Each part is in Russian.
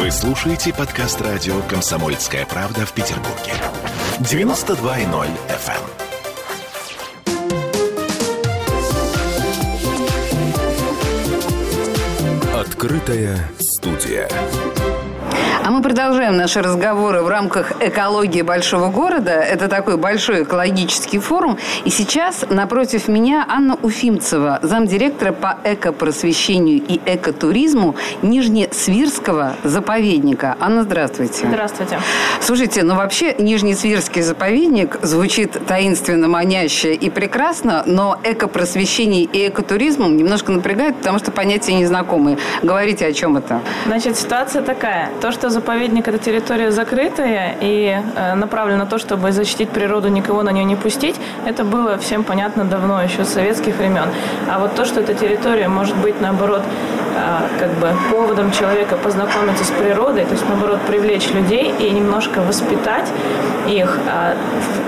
Вы слушаете подкаст радио «Комсомольская правда» в Петербурге. 92.0 FM. эм. Открытая студия. А мы продолжаем наши разговоры в рамках экологии большого города. Это такой большой экологический форум. И сейчас напротив меня Анна Уфимцева, замдиректора по экопросвещению и экотуризму Нижнесвирского заповедника. Анна, здравствуйте. Здравствуйте. Слушайте, ну вообще Нижнесвирский заповедник звучит таинственно, маняще и прекрасно, но экопросвещение и экотуризм немножко напрягает, потому что понятия незнакомые. Говорите, о чем это? Значит, ситуация такая. То, что заповедник – это территория закрытая и э, направлена на то, чтобы защитить природу, никого на нее не пустить, это было всем понятно давно, еще с советских времен. А вот то, что эта территория может быть, наоборот, как бы поводом человека познакомиться с природой, то есть, наоборот, привлечь людей и немножко воспитать их э,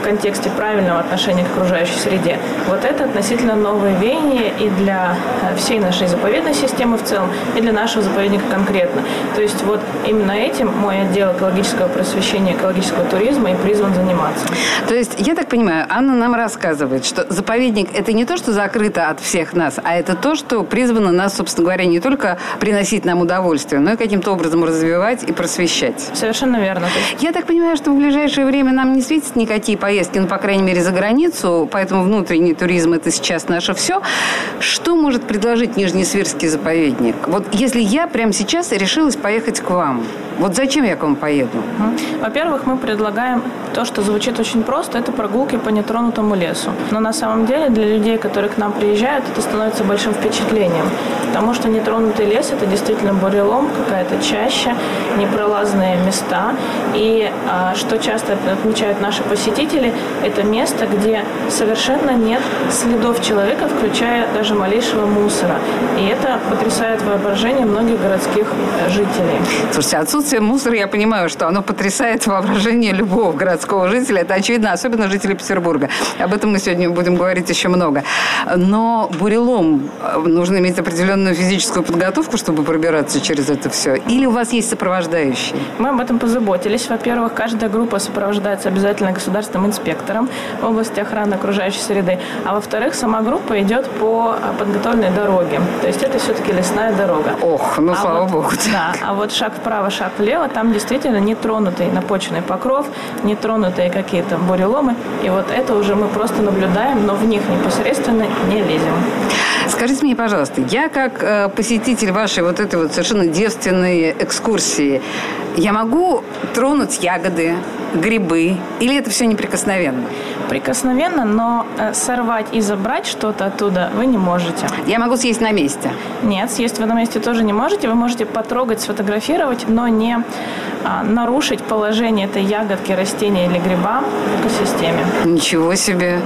в контексте правильного отношения к окружающей среде. Вот это относительно новое веяние и для всей нашей заповедной системы в целом, и для нашего заповедника конкретно. То есть вот именно этим мой отдел экологического просвещения, экологического туризма и призван заниматься. То есть, я так понимаю, Анна нам рассказывает, что заповедник – это не то, что закрыто от всех нас, а это то, что призвано нас, собственно говоря, не только приносить нам удовольствие, но и каким-то образом развивать и просвещать. Совершенно верно. Я так понимаю, что в ближайшее время нам не светят никакие поездки, ну, по крайней мере, за границу, поэтому внутренний туризм – это сейчас наше все. Что может предложить Нижнесвирский заповедник? Вот если я прямо сейчас решилась поехать к вам, вот зачем я к вам поеду? Во-первых, мы предлагаем то, что звучит очень просто, это прогулки по нетронутому лесу. Но на самом деле для людей, которые к нам приезжают, это становится большим впечатлением. Потому что нетронутый лес – это действительно бурелом, какая-то чаща, непролазные места. И а, что часто отмечают наши посетители, это место, где совершенно нет следов человека, включая даже малейшего мусора. И это потрясает воображение многих городских жителей. Слушайте, отсутствие отсутствие мусора, я понимаю, что оно потрясает воображение любого городского жителя. Это очевидно, особенно жителей Петербурга. Об этом мы сегодня будем говорить еще много. Но бурелом э, нужно иметь определенную физическую подготовку, чтобы пробираться через это все. Или у вас есть сопровождающие? Мы об этом позаботились. Во-первых, каждая группа сопровождается обязательно государственным инспектором в области охраны окружающей среды. А во-вторых, сама группа идет по подготовленной дороге. То есть это все-таки лесная дорога. Ох, ну а слава вот, богу. Да, а вот шаг вправо, шаг влево, там действительно нетронутый напоченный покров, нетронутые какие-то буреломы. И вот это уже мы просто наблюдаем, но в них непосредственно не лезем. Скажите мне, пожалуйста, я как э, посетитель вашей вот этой вот совершенно девственной экскурсии, я могу тронуть ягоды, грибы, или это все неприкосновенно? Прикосновенно, но э, сорвать и забрать что-то оттуда вы не можете. Я могу съесть на месте? Нет, съесть вы на месте тоже не можете. Вы можете потрогать, сфотографировать, но не нарушить положение этой ягодки, растения или гриба в экосистеме. Ничего себе!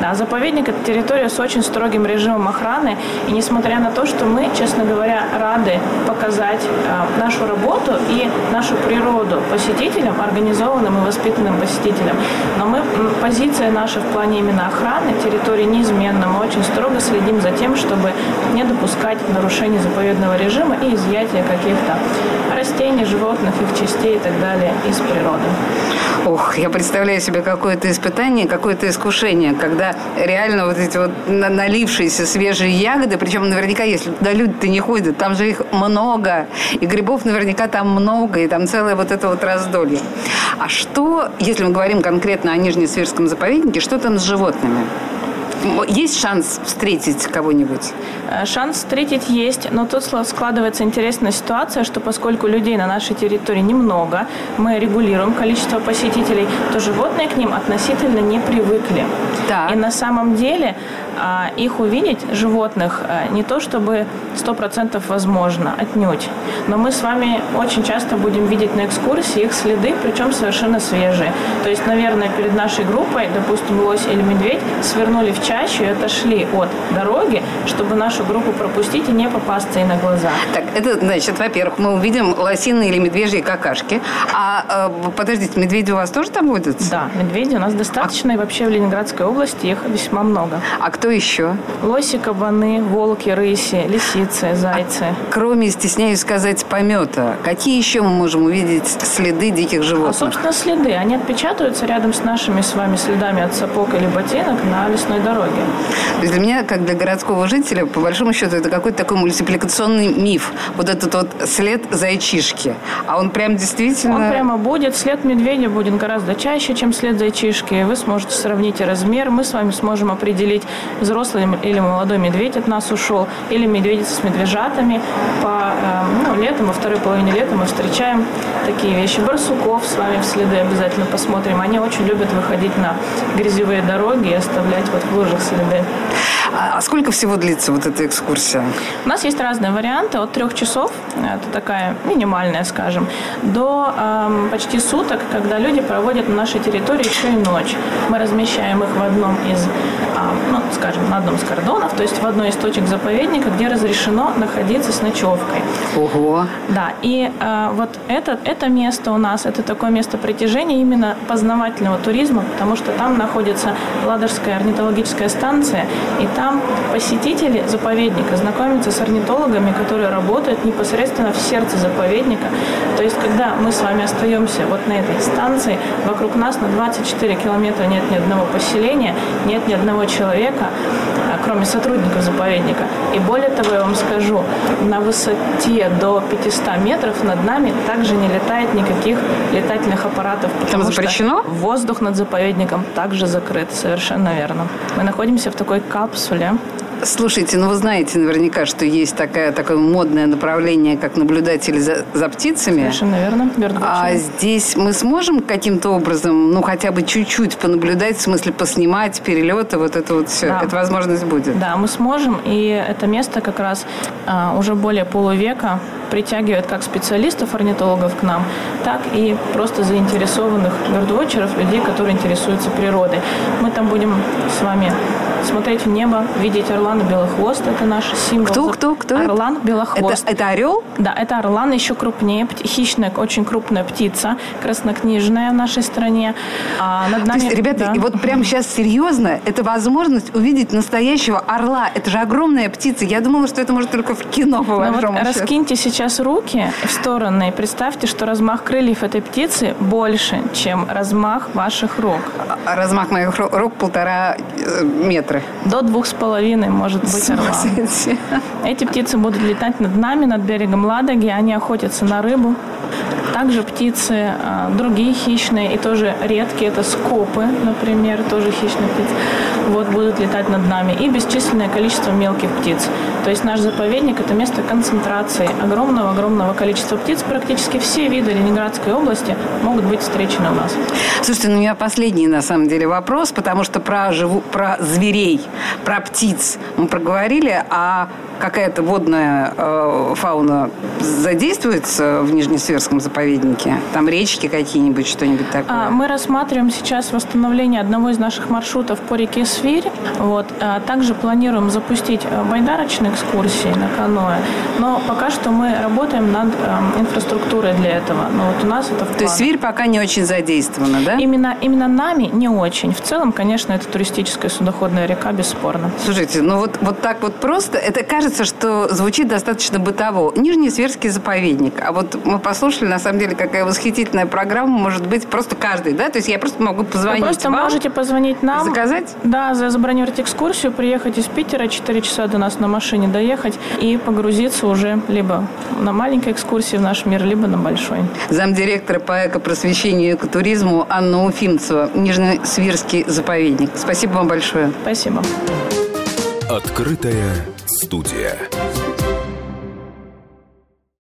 Да, заповедник – это территория с очень строгим режимом охраны. И несмотря на то, что мы, честно говоря, рады показать э, нашу работу и нашу природу посетителям, организованным и воспитанным посетителям, но мы, позиция наша в плане именно охраны территории неизменна. Мы очень строго следим за тем, чтобы не допускать нарушений заповедного режима и изъятия каких-то растений, животных, их частей и так далее из природы. Ох, я представляю себе какое-то испытание, какое-то искушение, когда реально вот эти вот налившиеся свежие ягоды, причем наверняка, если туда люди-то не ходят, там же их много, и грибов наверняка там много, и там целое вот это вот раздолье. А что, если мы говорим конкретно о Нижнесвирском заповеднике, что там с животными? Есть шанс встретить кого-нибудь? Э, шанс встретить есть, но тут складывается интересная ситуация, что поскольку людей на нашей территории немного, мы регулируем количество посетителей, то животные к ним относительно не привыкли. Да. И на самом деле а, их увидеть, животных, э, не то чтобы 100% возможно, отнюдь. Но мы с вами очень часто будем видеть на экскурсии их следы, причем совершенно свежие. То есть, наверное, перед нашей группой, допустим, лось или медведь, свернули в чащу и отошли от дороги, чтобы нашу группу пропустить и не попасться ей на глаза. Так, это, значит, во-первых, мы увидим лосиные или медвежьи какашки. А, э, подождите, медведи у вас тоже там водятся? Да, медведи у нас достаточно, а... и вообще в Ленинградской области их весьма много. А кто Что еще? Лоси, кабаны, волки, рыси, лисицы, зайцы. А, кроме, стесняюсь сказать, помета, какие еще мы можем увидеть следы диких животных? А, собственно, следы. Они отпечатываются рядом с нашими с вами следами от сапог или ботинок на лесной дороге. То есть для меня, как для городского жителя, по большому счету, это какой-то такой мультипликационный миф. Вот этот вот след зайчишки. А он прям действительно... Он прямо будет. След медведя будет гораздо чаще, чем след зайчишки. Вы сможете сравнить размер. Мы с вами сможем определить, взрослый или молодой медведь от нас ушел, или медведица с медвежатами. По эм, ну, летом, во второй половине лета мы встречаем такие вещи. Барсуков с вами в следы обязательно посмотрим. Они очень любят выходить на грязевые дороги и оставлять вот в лужах следы. А сколько всего длится вот эта экскурсия? У нас есть разные варианты. От трех часов, это такая минимальная, скажем, до э, почти суток, когда люди проводят на нашей территории еще и ночь. Мы размещаем их в одном из, э, ну, скажем, на одном из кордонов, то есть в одной из точек заповедника, где разрешено находиться с ночевкой. Ого! Да, и э, вот это, это место у нас, это такое место притяжения именно познавательного туризма, потому что там находится Ладожская орнитологическая станция, и там посетители заповедника знакомятся с орнитологами, которые работают непосредственно в сердце заповедника. То есть, когда мы с вами остаемся вот на этой станции, вокруг нас на 24 километра нет ни одного поселения, нет ни одного человека, кроме сотрудников заповедника. И более того, я вам скажу, на высоте до 500 метров над нами также не летает никаких летательных аппаратов. Там запрещено? воздух над заповедником также закрыт, совершенно верно. Мы находимся в такой капсуле. Слушайте, ну вы знаете наверняка, что есть такая, такое модное направление, как наблюдатели за, за птицами. Совершенно верно. А здесь мы сможем каким-то образом, ну хотя бы чуть-чуть понаблюдать, в смысле поснимать перелеты, вот это вот все, да. эта возможность будет? Да, мы сможем, и это место как раз а, уже более полувека притягивает как специалистов, орнитологов к нам, так и просто заинтересованных бердвотчеров, людей, которые интересуются природой. Мы там будем с вами смотреть в небо, видеть орлан и белохвост. Это наш символ. Кто, кто, кто? Орлан, белохвост. Это, это орел? Да, это орлан еще крупнее, хищная, очень крупная птица, краснокнижная в нашей стране. А над нами, То есть, ребята, да. вот прямо сейчас серьезно, это возможность увидеть настоящего орла. Это же огромная птица. Я думала, что это может только в кино, по ну, вот Раскиньте сейчас руки в стороны и представьте, что размах крыльев этой птицы больше, чем размах ваших рук. А размах моих рук полтора э, метра метры? До двух с половиной, может быть, орла. Эти птицы будут летать над нами, над берегом Ладоги. Они охотятся на рыбу. Также птицы а, другие хищные и тоже редкие. Это скопы, например, тоже хищные птицы. Вот будут летать над нами. И бесчисленное количество мелких птиц. То есть наш заповедник – это место концентрации огромного-огромного количества птиц. Практически все виды Ленинградской области могут быть встречены у нас. Слушайте, ну у меня последний, на самом деле, вопрос, потому что про, живу, про зверей, про птиц мы проговорили, а какая-то водная э, фауна задействуется в Нижнесверском заповеднике? Там речки какие-нибудь, что-нибудь такое? А, мы рассматриваем сейчас восстановление одного из наших маршрутов по реке Свирь. Вот. А также планируем запустить э, байдарочные экскурсии на каноэ. Но пока что мы работаем над э, инфраструктурой для этого. Но вот у нас это в То есть Свирь пока не очень задействована, да? Именно, именно нами не очень. В целом, конечно, это туристическая судоходная река, бесспорно. Слушайте, ну вот, вот так вот просто, это кажется кажется, что звучит достаточно бытово. Нижний Сверский заповедник. А вот мы послушали, на самом деле, какая восхитительная программа может быть просто каждый, да? То есть я просто могу позвонить Вы просто вам, можете позвонить нам. Заказать? Да, забронировать экскурсию, приехать из Питера, 4 часа до нас на машине доехать и погрузиться уже либо на маленькой экскурсии в наш мир, либо на большой. Замдиректора по экопросвещению и экотуризму Анна Уфимцева, Нижний Свирский заповедник. Спасибо вам большое. Спасибо. Открытая студия.